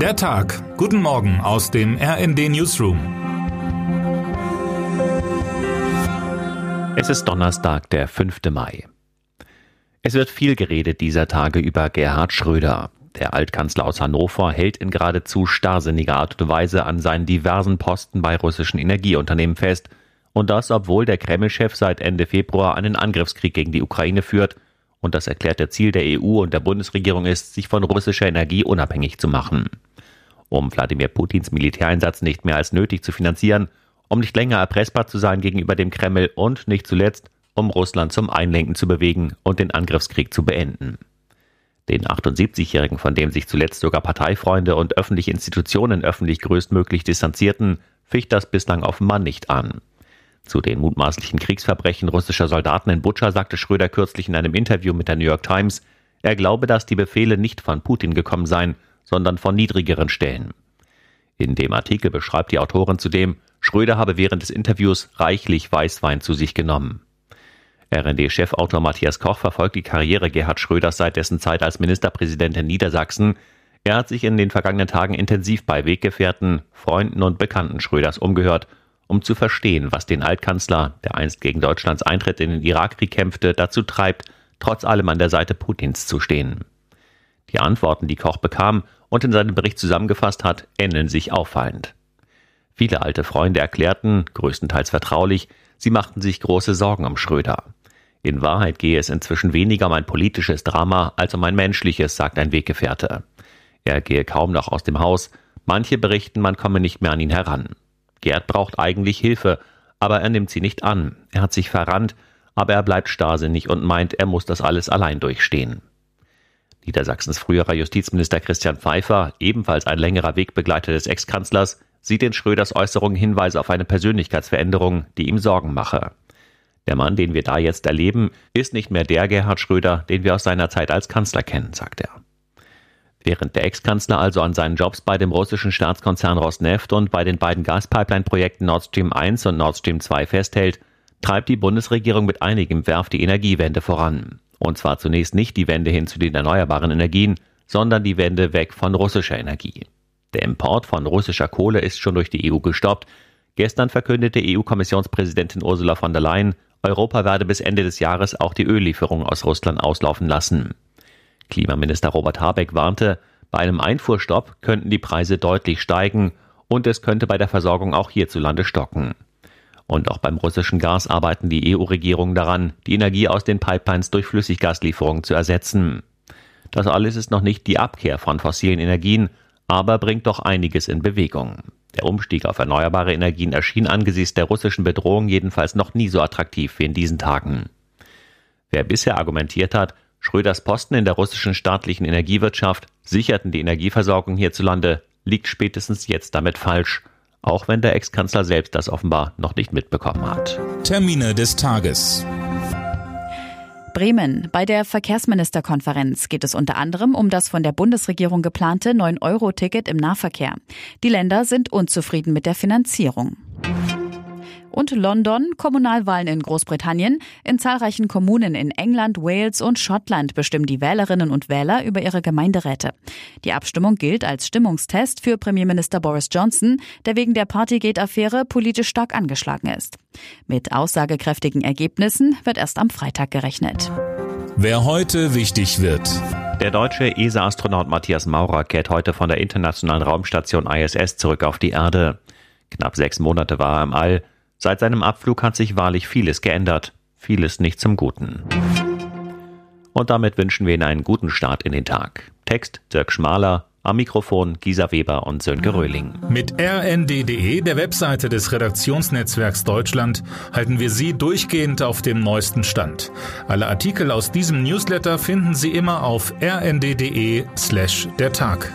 Der Tag. Guten Morgen aus dem RND Newsroom. Es ist Donnerstag, der 5. Mai. Es wird viel geredet dieser Tage über Gerhard Schröder. Der Altkanzler aus Hannover hält in geradezu starrsinniger Art und Weise an seinen diversen Posten bei russischen Energieunternehmen fest. Und das, obwohl der Kreml-Chef seit Ende Februar einen Angriffskrieg gegen die Ukraine führt und das erklärte Ziel der EU und der Bundesregierung ist, sich von russischer Energie unabhängig zu machen um Wladimir Putins Militäreinsatz nicht mehr als nötig zu finanzieren, um nicht länger erpressbar zu sein gegenüber dem Kreml und nicht zuletzt, um Russland zum Einlenken zu bewegen und den Angriffskrieg zu beenden. Den 78-Jährigen, von dem sich zuletzt sogar Parteifreunde und öffentliche Institutionen öffentlich größtmöglich distanzierten, ficht das bislang offenbar nicht an. Zu den mutmaßlichen Kriegsverbrechen russischer Soldaten in Butscha sagte Schröder kürzlich in einem Interview mit der New York Times, er glaube, dass die Befehle nicht von Putin gekommen seien, sondern von niedrigeren Stellen. In dem Artikel beschreibt die Autorin zudem, Schröder habe während des Interviews reichlich Weißwein zu sich genommen. RND-Chefautor Matthias Koch verfolgt die Karriere Gerhard Schröders seit dessen Zeit als Ministerpräsident in Niedersachsen. Er hat sich in den vergangenen Tagen intensiv bei Weggefährten, Freunden und Bekannten Schröders umgehört, um zu verstehen, was den Altkanzler, der einst gegen Deutschlands Eintritt in den Irakkrieg kämpfte, dazu treibt, trotz allem an der Seite Putins zu stehen. Die Antworten, die Koch bekam und in seinem Bericht zusammengefasst hat, ähneln sich auffallend. Viele alte Freunde erklärten, größtenteils vertraulich, sie machten sich große Sorgen um Schröder. In Wahrheit gehe es inzwischen weniger um ein politisches Drama als um ein menschliches, sagt ein Weggefährte. Er gehe kaum noch aus dem Haus, manche berichten, man komme nicht mehr an ihn heran. Gerd braucht eigentlich Hilfe, aber er nimmt sie nicht an. Er hat sich verrannt, aber er bleibt starrsinnig und meint, er muss das alles allein durchstehen. Niedersachsens früherer Justizminister Christian Pfeiffer, ebenfalls ein längerer Wegbegleiter des Ex-Kanzlers, sieht in Schröders Äußerungen Hinweise auf eine Persönlichkeitsveränderung, die ihm Sorgen mache. Der Mann, den wir da jetzt erleben, ist nicht mehr der Gerhard Schröder, den wir aus seiner Zeit als Kanzler kennen, sagt er. Während der Ex-Kanzler also an seinen Jobs bei dem russischen Staatskonzern Rosneft und bei den beiden Gaspipeline-Projekten Nord Stream 1 und Nord Stream 2 festhält, treibt die Bundesregierung mit einigem Werf die Energiewende voran. Und zwar zunächst nicht die Wende hin zu den erneuerbaren Energien, sondern die Wende weg von russischer Energie. Der Import von russischer Kohle ist schon durch die EU gestoppt. Gestern verkündete EU-Kommissionspräsidentin Ursula von der Leyen, Europa werde bis Ende des Jahres auch die Öllieferungen aus Russland auslaufen lassen. Klimaminister Robert Habeck warnte, bei einem Einfuhrstopp könnten die Preise deutlich steigen und es könnte bei der Versorgung auch hierzulande stocken. Und auch beim russischen Gas arbeiten die EU-Regierungen daran, die Energie aus den Pipelines durch Flüssiggaslieferungen zu ersetzen. Das alles ist noch nicht die Abkehr von fossilen Energien, aber bringt doch einiges in Bewegung. Der Umstieg auf erneuerbare Energien erschien angesichts der russischen Bedrohung jedenfalls noch nie so attraktiv wie in diesen Tagen. Wer bisher argumentiert hat, Schröders Posten in der russischen staatlichen Energiewirtschaft sicherten die Energieversorgung hierzulande, liegt spätestens jetzt damit falsch auch wenn der Ex-Kanzler selbst das offenbar noch nicht mitbekommen hat. Termine des Tages. Bremen. Bei der Verkehrsministerkonferenz geht es unter anderem um das von der Bundesregierung geplante 9-Euro-Ticket im Nahverkehr. Die Länder sind unzufrieden mit der Finanzierung und London, Kommunalwahlen in Großbritannien. In zahlreichen Kommunen in England, Wales und Schottland bestimmen die Wählerinnen und Wähler über ihre Gemeinderäte. Die Abstimmung gilt als Stimmungstest für Premierminister Boris Johnson, der wegen der Partygate-Affäre politisch stark angeschlagen ist. Mit aussagekräftigen Ergebnissen wird erst am Freitag gerechnet. Wer heute wichtig wird. Der deutsche ESA-Astronaut Matthias Maurer kehrt heute von der internationalen Raumstation ISS zurück auf die Erde. Knapp sechs Monate war er im All. Seit seinem Abflug hat sich wahrlich vieles geändert, vieles nicht zum Guten. Und damit wünschen wir Ihnen einen guten Start in den Tag. Text Dirk Schmaler, am Mikrofon Gisa Weber und Sönke Röhling. Mit rnd.de, der Webseite des Redaktionsnetzwerks Deutschland, halten wir Sie durchgehend auf dem neuesten Stand. Alle Artikel aus diesem Newsletter finden Sie immer auf rnd.de slash der Tag.